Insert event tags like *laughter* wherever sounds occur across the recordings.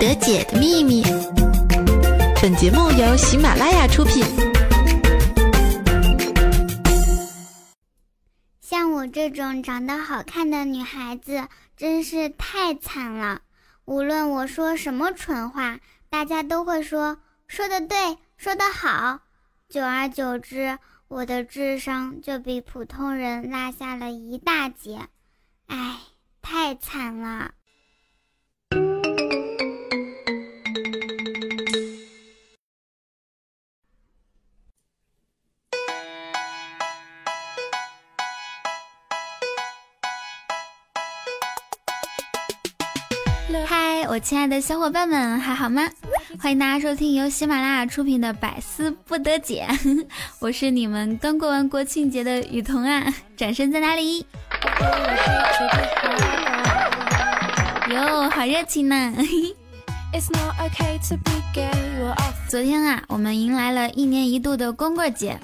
得解的秘密。本节目由喜马拉雅出品。像我这种长得好看的女孩子，真是太惨了。无论我说什么蠢话，大家都会说说的对，说的好。久而久之，我的智商就比普通人落下了一大截。唉，太惨了。嗨，我亲爱的小伙伴们，还好吗？欢迎大家收听由喜马拉雅出品的《百思不得解》，*laughs* 我是你们刚过完国庆节的雨桐啊，掌声在哪里？哟，好热情呢！昨天啊，我们迎来了一年一度的光棍节，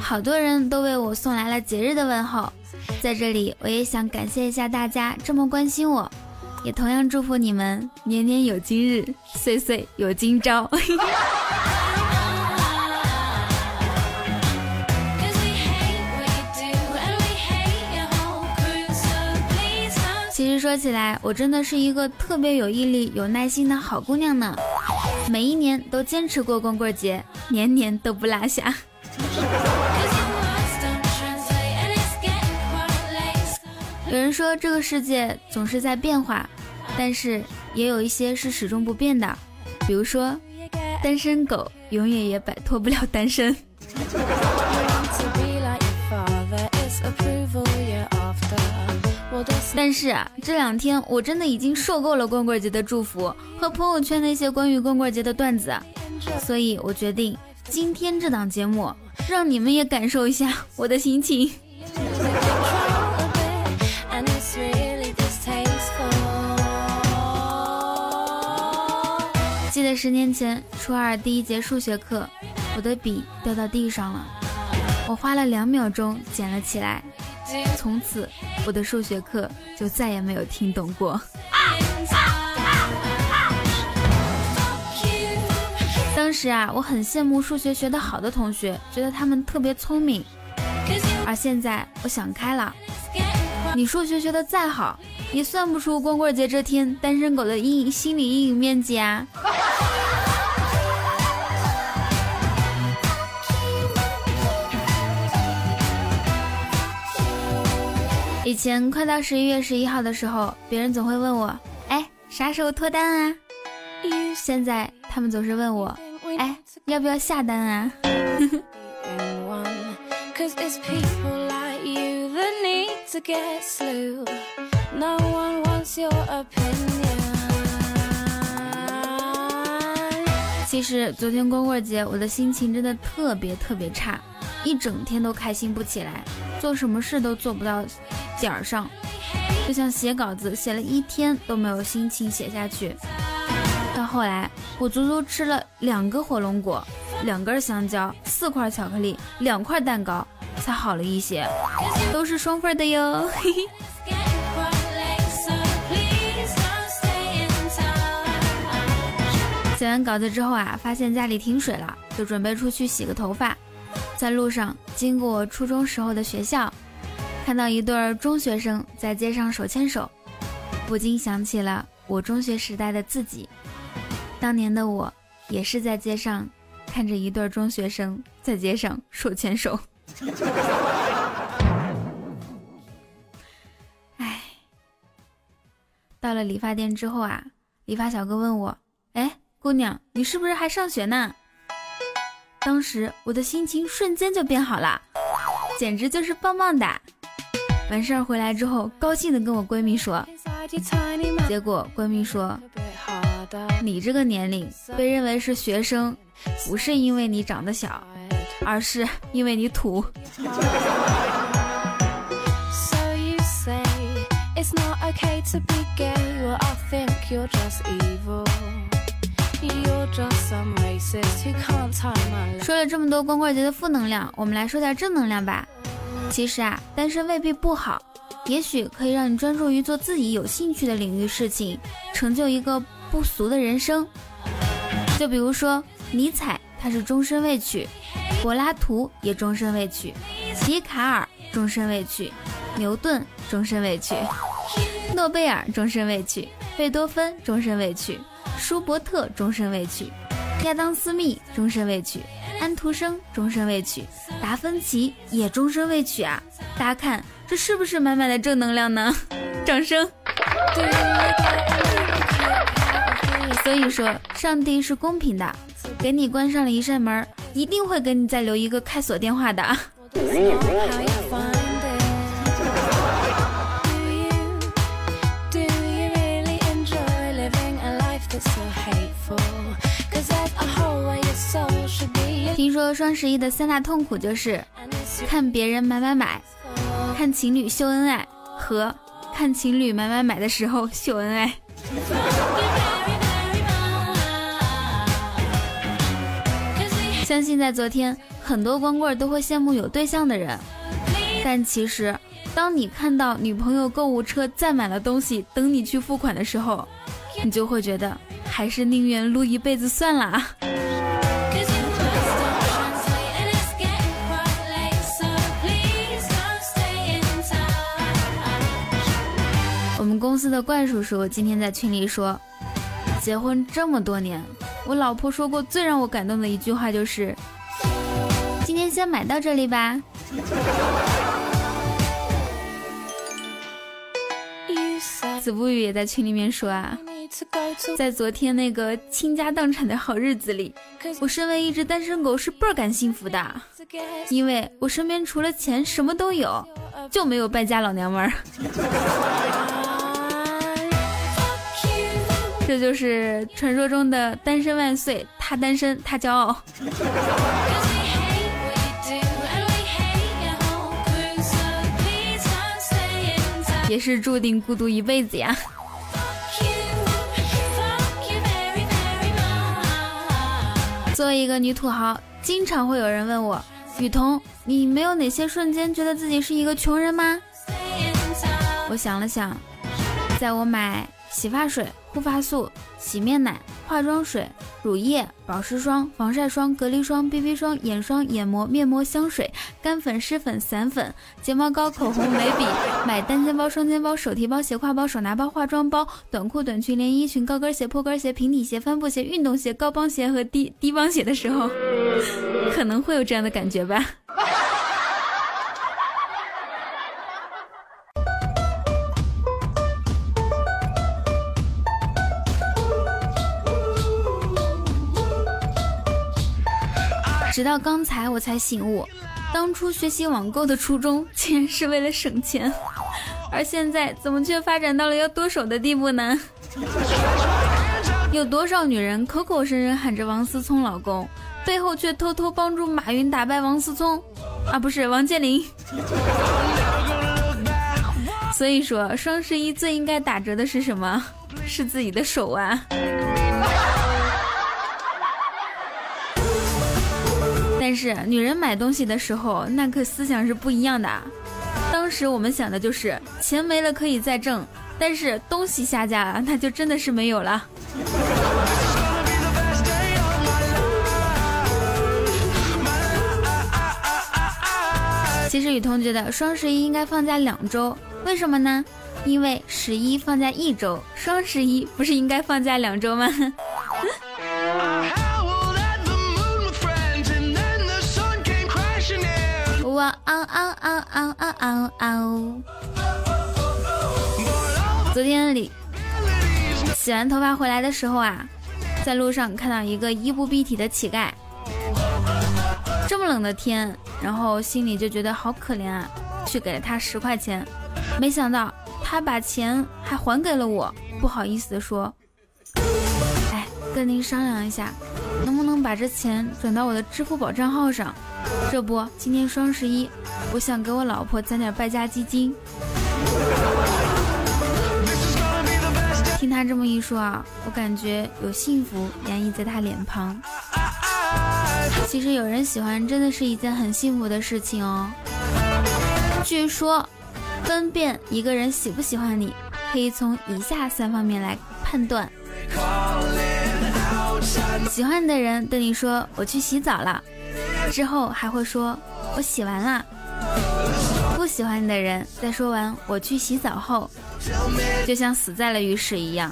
好多人都为我送来了节日的问候，在这里我也想感谢一下大家这么关心我。也同样祝福你们年年有今日，岁岁有今朝。*laughs* 其实说起来，我真的是一个特别有毅力、有耐心的好姑娘呢。每一年都坚持过光棍节，年年都不落下。有人说这个世界总是在变化，但是也有一些是始终不变的，比如说，单身狗永远也摆脱不了单身。*laughs* 但是，这两天我真的已经受够了光棍节的祝福和朋友圈那些关于光棍节的段子，所以我决定今天这档节目让你们也感受一下我的心情。记得十年前初二第一节数学课，我的笔掉到地上了，我花了两秒钟捡了起来，从此我的数学课就再也没有听懂过。当时啊，我很羡慕数学学得好的同学，觉得他们特别聪明，而现在我想开了，你数学学得再好。也算不出光棍节这天单身狗的阴影心理阴影面积啊！*laughs* 以前快到十一月十一号的时候，别人总会问我：“哎，啥时候脱单啊？”现在他们总是问我：“哎，要不要下单啊？” *laughs* 其实昨天光棍节，我的心情真的特别特别差，一整天都开心不起来，做什么事都做不到点儿上，就像写稿子写了一天都没有心情写下去。到后来，我足足吃了两个火龙果，两根香蕉，四块巧克力，两块蛋糕，才好了一些，都是双份的哟。嘿嘿。写完稿子之后啊，发现家里停水了，就准备出去洗个头发。在路上经过初中时候的学校，看到一对中学生在街上手牵手，不禁想起了我中学时代的自己。当年的我也是在街上看着一对中学生在街上手牵手。哎，到了理发店之后啊，理发小哥问我：“。”姑娘，你是不是还上学呢？当时我的心情瞬间就变好了，简直就是棒棒的。完事儿回来之后，高兴的跟我闺蜜说，结果闺蜜说，你这个年龄被认为是学生，不是因为你长得小，而是因为你土。*laughs* 说了这么多光棍节的负能量，我们来说点正能量吧。其实啊，单身未必不好，也许可以让你专注于做自己有兴趣的领域事情，成就一个不俗的人生。就比如说尼采，他是终身未娶；柏拉图也终身未娶；笛卡尔终身未娶；牛顿终身未娶；诺贝尔终身未娶；贝多芬终身未娶；舒伯特终身未娶；亚当斯密终身未娶；安徒生终身未娶；达芬奇也终身未娶啊！大家看，这是不是满满的正能量呢？*laughs* 掌声！所以说，上帝是公平的，给你关上了一扇门，一定会给你再留一个开锁电话的。听说双十一的三大痛苦就是看别人买买买，看情侣秀恩爱和看情侣买买买的时候秀恩爱。*laughs* 相信在昨天，很多光棍都会羡慕有对象的人，但其实，当你看到女朋友购物车载满了东西等你去付款的时候，你就会觉得还是宁愿撸一辈子算了。我公司的怪叔叔今天在群里说，结婚这么多年。我老婆说过最让我感动的一句话就是：“今天先买到这里吧。”子不语也在群里面说啊，在昨天那个倾家荡产的好日子里，我身为一只单身狗是倍儿感幸福的，因为我身边除了钱什么都有，就没有败家老娘们儿。这就是传说中的单身万岁，他单身他骄傲，也是注定孤独一辈子呀。作为一个女土豪，经常会有人问我，雨桐，你没有哪些瞬间觉得自己是一个穷人吗？我想了想，在我买。洗发水、护发素、洗面奶、化妆水、乳液、保湿霜、防晒霜、隔离霜、BB 霜、眼霜、眼膜、面膜、香水、干粉、湿粉、散粉、睫毛膏、口红、眉笔，*laughs* 买单肩包、双肩包、手提包、斜挎包、手拿包、化妆包、短裤、短裙、连衣裙、高跟鞋、破跟鞋、平底鞋、帆布鞋、运动鞋、高帮鞋和低低帮鞋的时候，*laughs* 可能会有这样的感觉吧。直到刚才我才醒悟，当初学习网购的初衷竟然是为了省钱，*laughs* 而现在怎么却发展到了要剁手的地步呢？*laughs* 有多少女人口口声声喊着王思聪老公，背后却偷偷帮助马云打败王思聪？啊，不是王健林。*laughs* 所以说，双十一最应该打折的是什么？是自己的手啊！但是女人买东西的时候，那可思想是不一样的。当时我们想的就是钱没了可以再挣，但是东西下架了，那就真的是没有了。其实雨桐觉得双十一应该放假两周，为什么呢？因为十一放假一周，双十一不是应该放假两周吗？嗷嗷嗷嗷嗷嗷嗷！昨天里洗完头发回来的时候啊，在路上看到一个衣不蔽体的乞丐。这么冷的天，然后心里就觉得好可怜啊，去给了他十块钱。没想到他把钱还还给了我，不好意思的说：“哎，跟您商量一下，把这钱转到我的支付宝账号上？”这不，今天双十一，我想给我老婆攒点败家基金。听他这么一说啊，我感觉有幸福洋溢在他脸庞。其实有人喜欢，真的是一件很幸福的事情哦。据说，分辨一个人喜不喜欢你，可以从以下三方面来判断。喜欢的人对你说“我去洗澡了”，之后还会说“我洗完了”。不喜欢你的人在说完“我去洗澡”后，就像死在了浴室一样。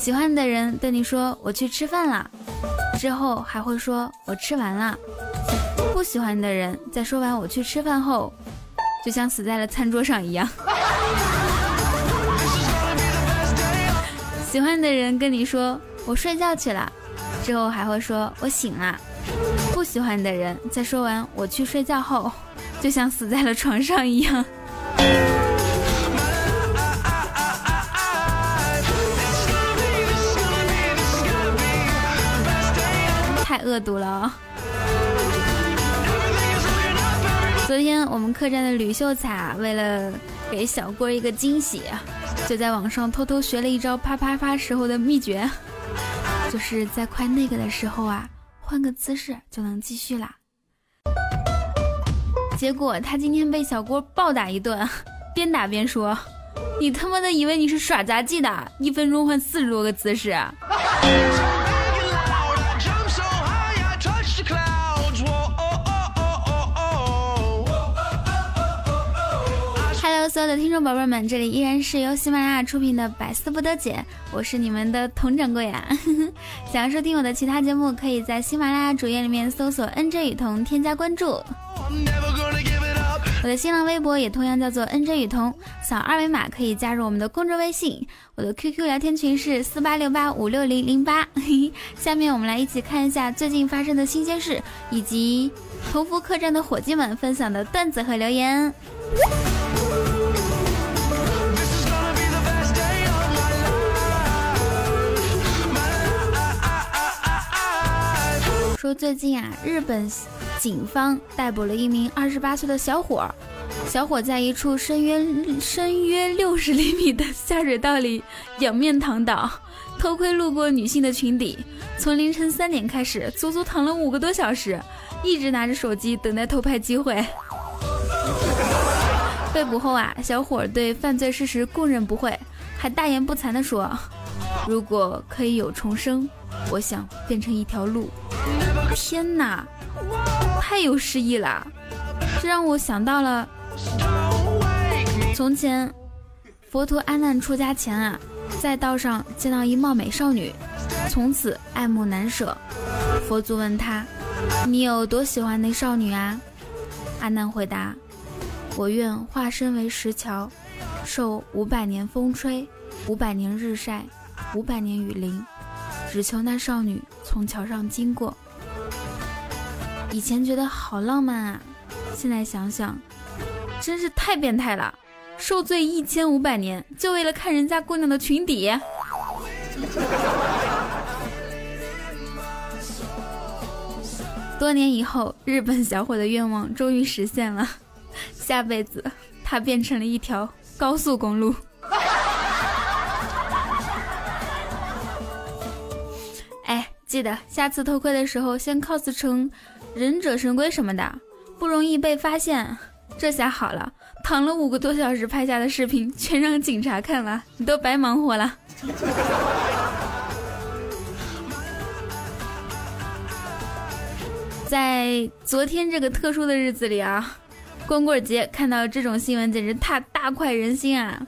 喜欢的人对你说“我去吃饭了”，之后还会说“我吃完了”。不喜欢的人在说完“我去吃饭”后，就像死在了餐桌上一样。喜欢的人跟你说“我睡觉去了”，之后还会说“我醒了”。不喜欢的人在说完“我去睡觉”后，*laughs* 就像死在了床上一样。太恶毒了！昨天我们客栈的吕秀才为了给小郭一个惊喜。就在网上偷偷学了一招啪啪啪时候的秘诀，就是在快那个的时候啊，换个姿势就能继续啦。结果他今天被小郭暴打一顿，边打边说：“你他妈的以为你是耍杂技的？一分钟换四十多个姿势。”所有的听众宝贝们，这里依然是由喜马拉雅出品的《百思不得解》，我是你们的佟掌柜啊。*laughs* 想要收听我的其他节目，可以在喜马拉雅主页里面搜索 “nj 雨桐”，添加关注。我的新浪微博也同样叫做 “nj 雨桐”，扫二维码可以加入我们的公众微信。我的 QQ 聊天群是四八六八五六零零八。*laughs* 下面我们来一起看一下最近发生的新鲜事，以及同福客栈的伙计们分享的段子和留言。说最近啊，日本警方逮捕了一名二十八岁的小伙。小伙在一处深约深约六十厘米的下水道里仰面躺倒，偷窥路过女性的裙底。从凌晨三点开始，足足躺了五个多小时，一直拿着手机等待偷拍机会。*laughs* 被捕后啊，小伙对犯罪事实供认不讳，还大言不惭地说：“如果可以有重生，我想变成一条鹿。”天哪，太有诗意了！这让我想到了从前佛陀阿难出家前啊，在道上见到一貌美少女，从此爱慕难舍。佛祖问他：“你有多喜欢那少女啊？”阿难回答：“我愿化身为石桥，受五百年风吹，五百年日晒，五百年雨淋，只求那少女从桥上经过。”以前觉得好浪漫啊，现在想想，真是太变态了！受罪一千五百年，就为了看人家姑娘的裙底。*laughs* 多年以后，日本小伙的愿望终于实现了，下辈子他变成了一条高速公路。记得下次偷窥的时候，先 cos 成。忍者神龟什么的不容易被发现，这下好了，躺了五个多小时拍下的视频全让警察看了，你都白忙活了。*laughs* 在昨天这个特殊的日子里啊，光棍节看到这种新闻简直太大快人心啊！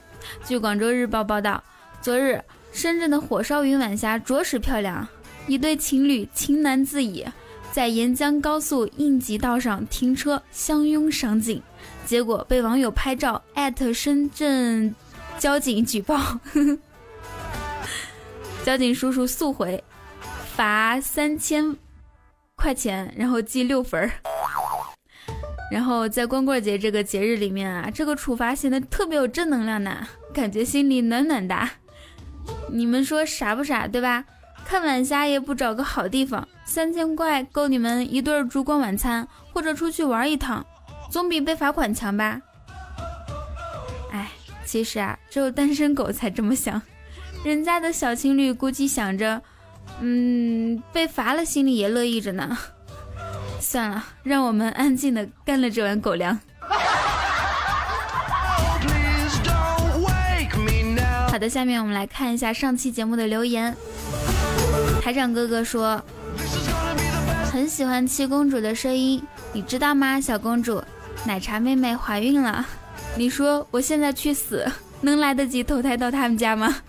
据广州日报报道，昨日深圳的火烧云晚霞着实漂亮，一对情侣情难自已。在沿江高速应急道上停车相拥赏景，结果被网友拍照艾特深圳交警举报，*laughs* 交警叔叔速回，罚三千块钱，然后记六分儿。然后在光棍节这个节日里面啊，这个处罚显得特别有正能量呢，感觉心里暖暖的。你们说傻不傻，对吧？看晚霞也不找个好地方，三千块够你们一顿烛光晚餐，或者出去玩一趟，总比被罚款强吧？哎，其实啊，只有单身狗才这么想，人家的小情侣估计想着，嗯，被罚了心里也乐意着呢。算了，让我们安静的干了这碗狗粮。好的，下面我们来看一下上期节目的留言。台长哥哥说，很喜欢七公主的声音，你知道吗？小公主，奶茶妹妹怀孕了。你说我现在去死，能来得及投胎到他们家吗？*laughs*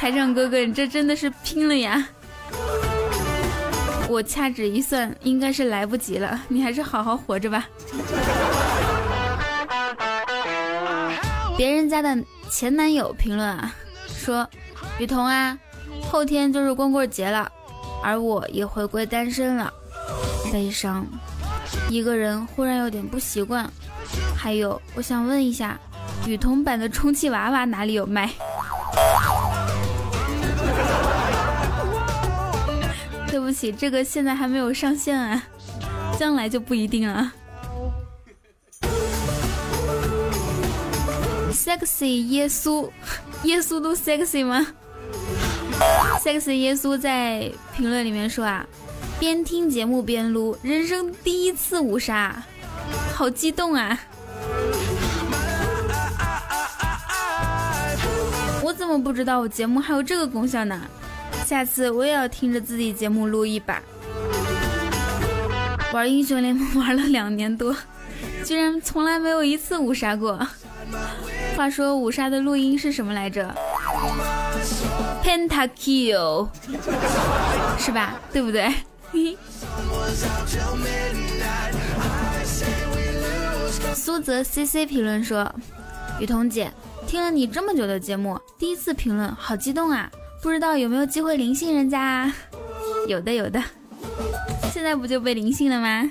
台长哥哥，你这真的是拼了呀！我掐指一算，应该是来不及了。你还是好好活着吧。别人家的前男友评论啊，说雨桐啊，后天就是光棍节了，而我也回归单身了，悲伤，一个人忽然有点不习惯。还有，我想问一下，雨桐版的充气娃娃哪里有卖？*laughs* 对不起，这个现在还没有上线啊，将来就不一定了。Sexy 耶稣，耶稣都 sexy 吗？sexy 耶稣在评论里面说啊，边听节目边撸，人生第一次五杀，好激动啊！我怎么不知道我节目还有这个功效呢？下次我也要听着自己节目撸一把。玩英雄联盟玩了两年多，居然从来没有一次五杀过。话说五杀的录音是什么来着？Pentakill，是吧？对不对？*laughs* 苏泽 CC 评论说：“雨桐姐，听了你这么久的节目，第一次评论，好激动啊！不知道有没有机会灵性人家啊？有的，有的。现在不就被灵性了吗？”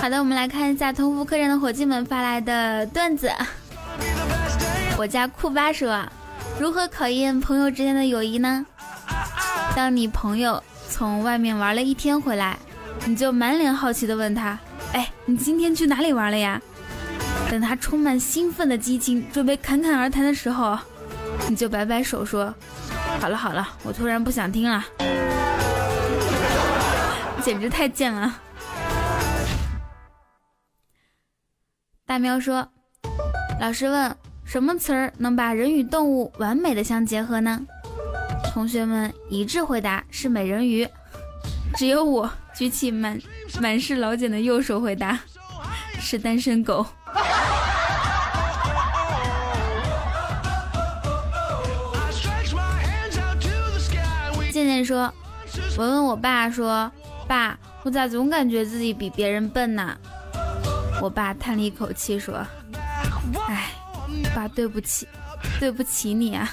好的，我们来看一下同福客栈的伙计们发来的段子。*laughs* 我家酷巴说：“如何考验朋友之间的友谊呢？当你朋友从外面玩了一天回来，你就满脸好奇的问他：‘哎，你今天去哪里玩了呀？’等他充满兴奋的激情，准备侃侃而谈的时候，你就摆摆手说：‘好了好了，我突然不想听了。’简直太贱了。”大喵说：“老师问，什么词儿能把人与动物完美的相结合呢？”同学们一致回答是美人鱼，只有我举起满满是老茧的右手回答是单身狗。健健说：“我问我爸说，爸，我咋总感觉自己比别人笨呢？”我爸叹了一口气说：“哎，爸，对不起，对不起你啊！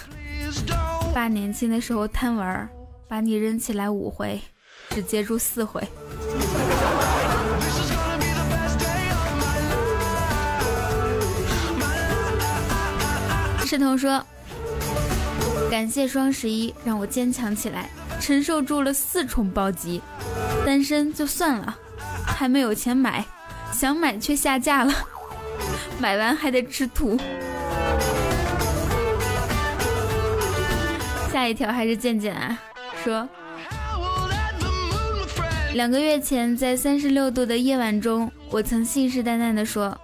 爸年轻的时候贪玩，把你扔起来五回，只接住四回。”石头说：“感谢双十一，让我坚强起来，承受住了四重暴击。单身就算了，还没有钱买。”想买却下架了，*laughs* 买完还得吃土。下一条还是健健啊，说两个月前在三十六度的夜晚中，我曾信誓旦旦地说，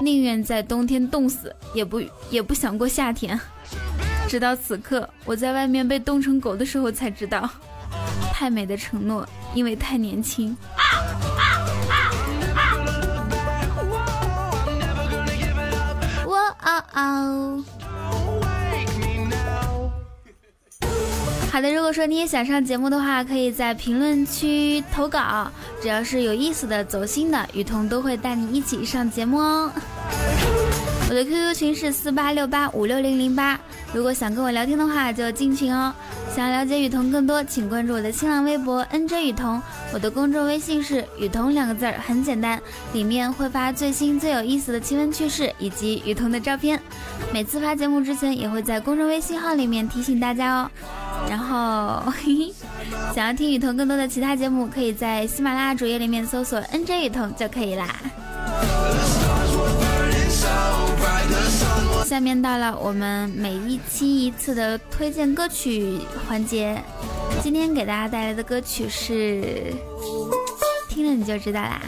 宁愿在冬天冻死，也不也不想过夏天。直到此刻，我在外面被冻成狗的时候才知道，太美的承诺，因为太年轻。哦，好的，如果说你也想上节目的话，可以在评论区投稿，只要是有意思的、走心的，雨桐都会带你一起上节目哦。我的 QQ 群是四八六八五六零零八，如果想跟我聊天的话，就进群哦。想了解雨桐更多，请关注我的新浪微博 NJ 雨桐，我的公众微信是雨桐两个字儿，很简单，里面会发最新最有意思的奇闻趣事以及雨桐的照片。每次发节目之前，也会在公众微信号里面提醒大家哦。然后，嘿嘿，想要听雨桐更多的其他节目，可以在喜马拉雅主页里面搜索 NJ 雨桐就可以啦。下面到了我们每一期一次的推荐歌曲环节。今天给大家带来的歌曲是，听了你就知道啦。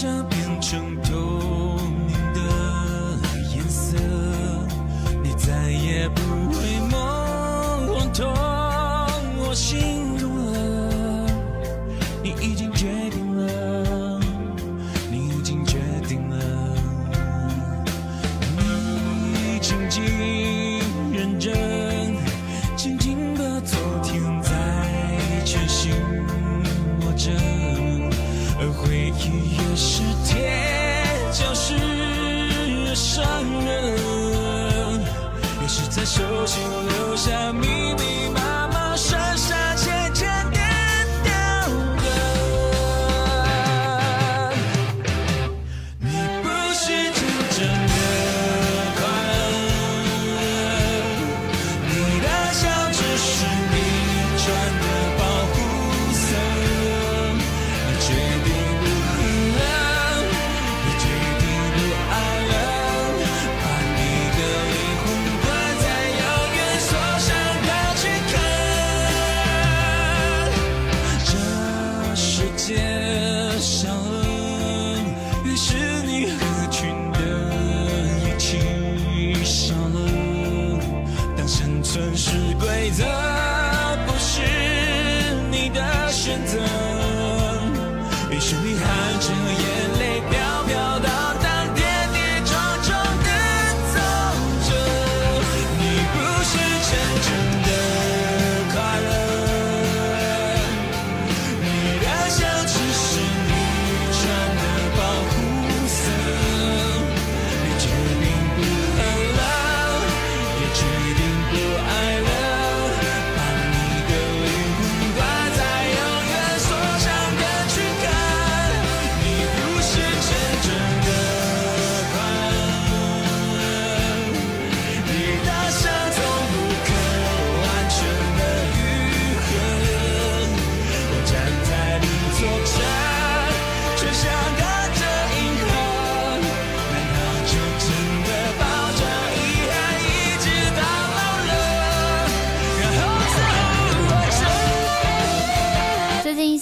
jump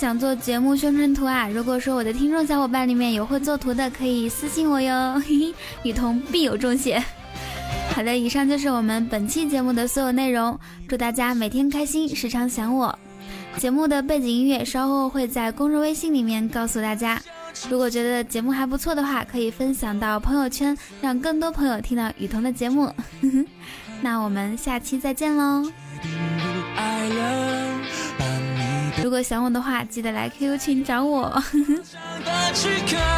想做节目宣传图啊！如果说我的听众小伙伴里面有会做图的，可以私信我哟，雨桐必有重谢。好的，以上就是我们本期节目的所有内容。祝大家每天开心，时常想我。节目的背景音乐稍后会在公众微信里面告诉大家。如果觉得节目还不错的话，可以分享到朋友圈，让更多朋友听到雨桐的节目。*laughs* 那我们下期再见喽！如果想我的话，记得来 QQ 群找我。*laughs*